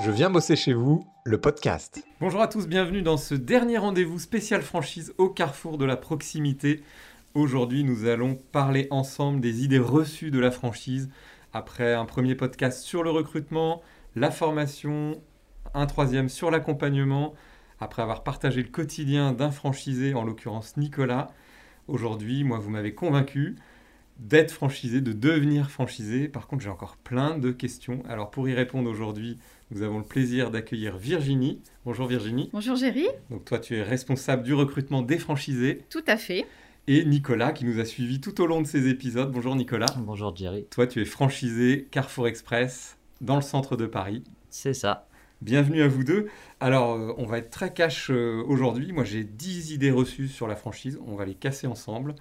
Je viens bosser chez vous, le podcast. Bonjour à tous, bienvenue dans ce dernier rendez-vous spécial franchise au carrefour de la proximité. Aujourd'hui, nous allons parler ensemble des idées reçues de la franchise après un premier podcast sur le recrutement, la formation, un troisième sur l'accompagnement, après avoir partagé le quotidien d'un franchisé, en l'occurrence Nicolas. Aujourd'hui, moi, vous m'avez convaincu d'être franchisé, de devenir franchisé. Par contre, j'ai encore plein de questions. Alors, pour y répondre aujourd'hui, nous avons le plaisir d'accueillir Virginie. Bonjour Virginie. Bonjour Géry. Donc, toi, tu es responsable du recrutement des franchisés. Tout à fait. Et Nicolas, qui nous a suivis tout au long de ces épisodes. Bonjour Nicolas. Bonjour Jerry. Toi, tu es franchisé Carrefour Express dans le centre de Paris. C'est ça. Bienvenue à vous deux. Alors, euh, on va être très cash euh, aujourd'hui. Moi, j'ai 10 idées reçues sur la franchise. On va les casser ensemble.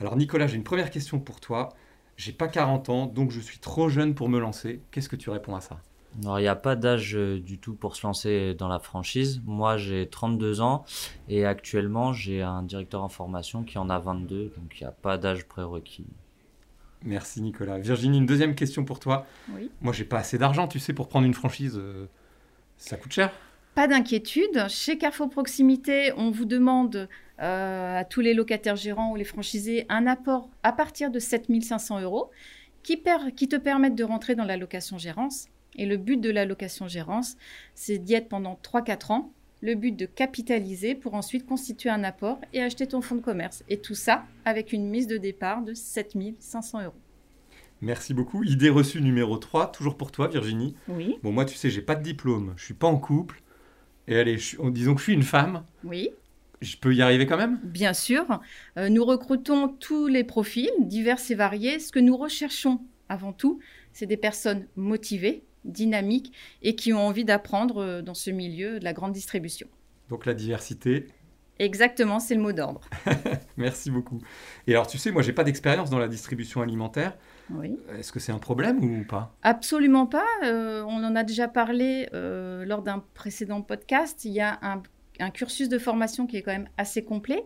Alors, Nicolas, j'ai une première question pour toi. J'ai pas 40 ans, donc je suis trop jeune pour me lancer. Qu'est-ce que tu réponds à ça? Alors, il n'y a pas d'âge euh, du tout pour se lancer dans la franchise. Moi, j'ai 32 ans et actuellement, j'ai un directeur en formation qui en a 22, donc il n'y a pas d'âge prérequis. Merci Nicolas. Virginie, une deuxième question pour toi. Oui. Moi, j'ai pas assez d'argent, tu sais, pour prendre une franchise. euh, ça coûte cher Pas d'inquiétude. Chez Carrefour Proximité, on vous demande à tous les locataires gérants ou les franchisés un apport à partir de 7500 euros qui, per- qui te permettent de rentrer dans la location gérance. Et le but de la location gérance, c'est d'y être pendant 3-4 ans. Le but de capitaliser pour ensuite constituer un apport et acheter ton fonds de commerce. Et tout ça avec une mise de départ de 7500 euros. Merci beaucoup. Idée reçue numéro 3, toujours pour toi, Virginie. Oui, Bon, moi, tu sais, j'ai pas de diplôme, je suis pas en couple. Et allez, je suis- disons que je suis une femme. oui. Je peux y arriver quand même? Bien sûr, euh, nous recrutons tous les profils, divers et variés. Ce que nous recherchons avant tout, c'est des personnes motivées, dynamiques et qui ont envie d'apprendre euh, dans ce milieu de la grande distribution. Donc la diversité, Exactement, c'est le mot d'ordre. merci beaucoup. Et alors, tu sais, moi, j'ai pas d'expérience dans la distribution alimentaire. Oui. Est-ce que c'est un problème ou pas? Absolument pas. euh, on en a déjà parlé euh, lors d'un précédent podcast. Il y a un, un cursus de formation qui est quand même assez complet.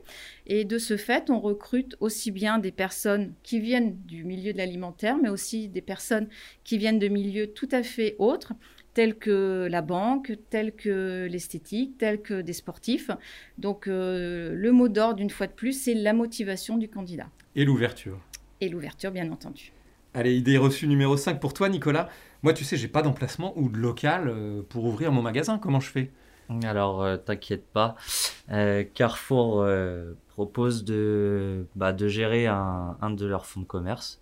Et de ce fait, on recrute aussi bien des personnes qui viennent du milieu de l'alimentaire, mais aussi des personnes qui viennent de milieux tout à fait autres, tels que la banque, tels que l'esthétique, tels que des sportifs. Donc euh, le mot d'ordre, une fois de plus, c'est la motivation du candidat. Et l'ouverture Et l'ouverture, bien entendu. Allez, idée reçue numéro 5 pour toi, Nicolas. Moi, tu sais, j'ai pas d'emplacement ou de local euh, pour ouvrir mon magasin. Comment je fais? Alors, euh, t'inquiète pas, euh, Carrefour euh, propose de, bah, de gérer un, un de leurs fonds de commerce.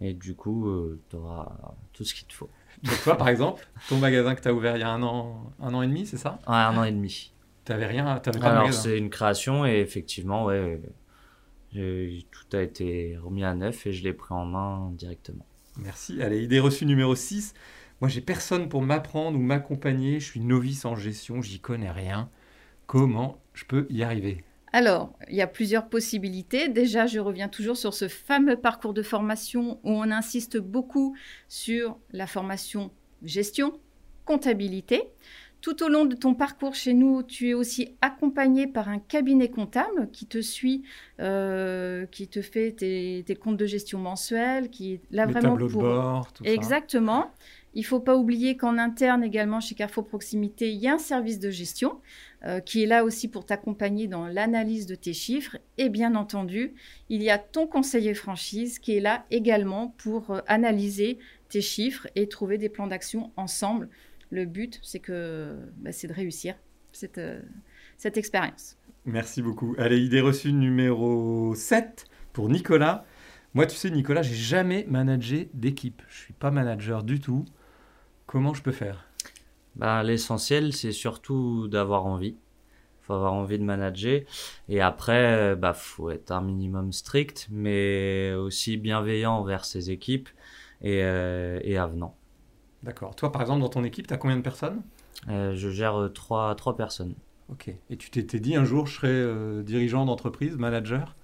Et du coup, tu auras tout ce qu'il te faut. Donc, toi, par exemple, ton magasin que tu as ouvert il y a un an, un an et demi, c'est ça? Ouais, un an et demi. T'avais rien, t'avais pas Alors, c'est une création et effectivement, ouais, tout a été remis à neuf et je l'ai pris en main directement. Merci. Allez, idée reçue numéro 6. Moi, j'ai personne pour m'apprendre ou m'accompagner. Je suis novice en gestion, j'y connais rien. Comment je peux y arriver? Alors, il y a plusieurs possibilités. Déjà, je reviens toujours sur ce fameux parcours de formation où on insiste beaucoup sur la formation gestion, comptabilité. Tout au long de ton parcours chez nous, tu es aussi accompagné par un cabinet comptable qui te suit, euh, qui te fait tes, tes comptes de gestion mensuels, qui est là Les vraiment pour de bord, tout ça. Il faut pas oublier qu'en interne également chez Carrefour Proximité, il y a un service de gestion euh, qui est là aussi pour t'accompagner dans l'analyse de tes chiffres. Et bien entendu, il y a ton conseiller franchise qui est là également pour euh, analyser tes chiffres et trouver des plans d'action ensemble. Le but, c'est que bah, c'est de réussir cette, euh, cette expérience. Merci beaucoup. Allez, idée reçue numéro 7 pour Nicolas. Moi, tu sais, Nicolas, j'ai jamais managé d'équipe. Je suis pas manager du tout. Comment je peux faire? Bah, L'essentiel, c'est surtout d'avoir envie. Il faut avoir envie de manager. Et après, bah, faut être un minimum strict, mais aussi bienveillant envers ses équipes et, euh, et avenant. D'accord. Toi, par exemple, dans ton équipe, tu as combien de personnes? Euh, je gère euh, trois, trois personnes. Ok. Et tu t'étais dit un jour, je serai euh, dirigeant d'entreprise, manager?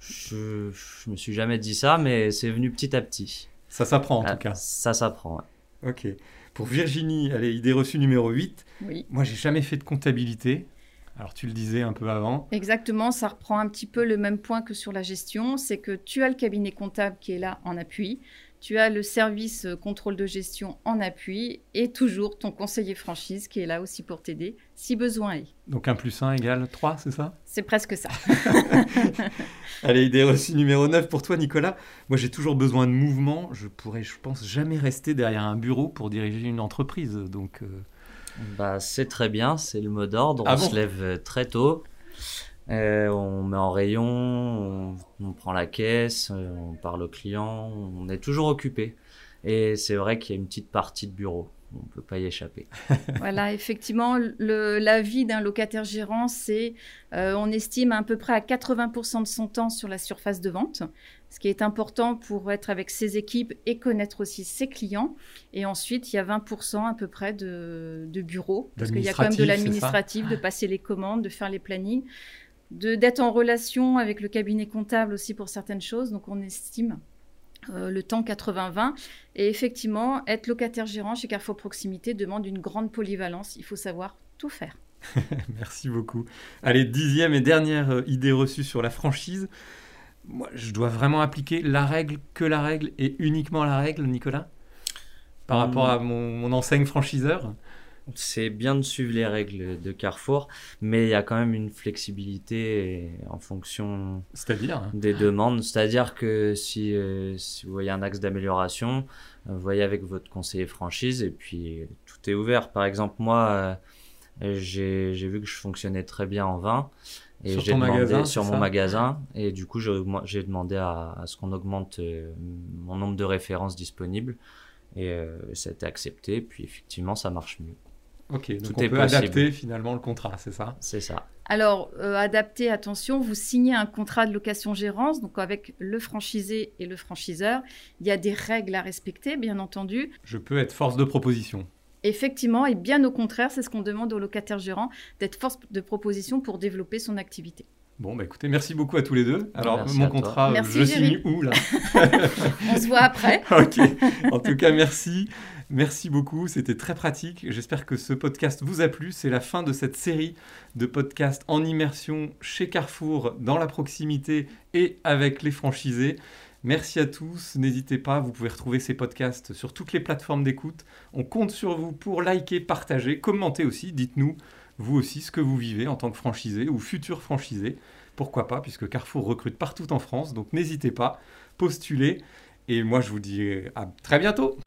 Je, je me suis jamais dit ça, mais c'est venu petit à petit. Ça s'apprend en Ah, tout cas. Ça s'apprend. ouais. Ok. Pour Virginie, allez, idée reçue numéro 8. Oui. Moi, j'ai jamais fait de comptabilité. Alors, tu le disais un peu avant. Exactement, ça reprend un petit peu le même point que sur la gestion, c'est que tu as le cabinet comptable qui est là en appui, Tu as le service euh, contrôle de gestion en appui et toujours ton conseiller franchise qui est là aussi pour t'aider si besoin est. Donc 1 plus 1 égale 3, c'est ça? C'est presque ça. Allez, idée reçue numéro 9 pour toi, Nicolas. Moi, j'ai toujours besoin de mouvement. Je pourrais, je pense, jamais rester derrière un bureau pour diriger une entreprise. Donc, euh, Bah, c'est très bien, c'est le mot d'ordre. Ah on bon? se lève euh, très tôt, euh, on met en rayon, on, on prend la caisse, euh, on parle au client, on est toujours occupé. Et c'est vrai qu'il y a une petite partie de bureau, on peut pas y échapper. Voilà, effectivement, le, la vie d'un locataire gérant, c'est, euh, on estime à peu près à 80% de son temps sur la surface de vente, ce qui est important pour être avec ses équipes et connaître aussi ses clients. Et ensuite, il y a 20% à peu près de, de bureau, parce qu'il y a quand même de l'administratif, de passer les commandes, de faire les plannings, d'être en relation avec le cabinet comptable aussi pour certaines choses. Donc, on estime euh, le temps 80-20. Et effectivement, être locataire gérant chez Carrefour Proximité demande une grande polyvalence. Il faut savoir tout faire. merci beaucoup. Allez, dixième et dernière euh, idée reçue sur la franchise. Moi, je dois vraiment appliquer la règle, que la règle et uniquement la règle, Nicolas Par Hmm. rapport à mon, mon enseigne franchiseur C'est bien de suivre les règles de Carrefour, mais il y a quand même une flexibilité en fonction hein. des demandes. C'est-à-dire que si, euh, si vous voyez un axe d'amélioration, euh, vous voyez avec votre conseiller franchise et puis euh, tout est ouvert. Par exemple, moi, euh, j'ai vu que je fonctionnais très bien en vin. Et Sur j'ai demandé magasin, sur mon magasin et du coup j'ai demandé à, à ce qu'on augmente euh, mon nombre de références disponibles et euh, ça a été accepté puis effectivement ça marche mieux Ok, donc Tout on est peut possible. adapter finalement le contrat, c'est ça? C'est ça Alors, euh, adapté, attention, vous signez un contrat de location-gérance, donc avec le franchisé et le franchiseur. Il y a des règles à respecter, bien entendu. Je peux être force de proposition. Effectivement, et bien au contraire, c'est ce qu'on demande au locataire gérant, d'être force de proposition pour développer son activité. Bon, bah écoutez, merci beaucoup à tous les deux. Alors, Merci mon contrat, euh, Merci, je Géry. signe où là On se voit après. Ok. En tout cas, merci. Merci beaucoup. C'était très pratique. J'espère que ce podcast vous a plu. C'est la fin de cette série de podcasts en immersion chez Carrefour, dans la proximité et avec les franchisés. Merci à tous. N'hésitez pas, vous pouvez retrouver ces podcasts sur toutes les plateformes d'écoute. On compte sur vous pour liker, partager, commenter aussi. Dites-nous, vous aussi, ce que vous vivez en tant que franchisé ou futur franchisé. Pourquoi pas, puisque Carrefour recrute partout en France. Donc n'hésitez pas, postulez. Et moi, je vous dis à très bientôt.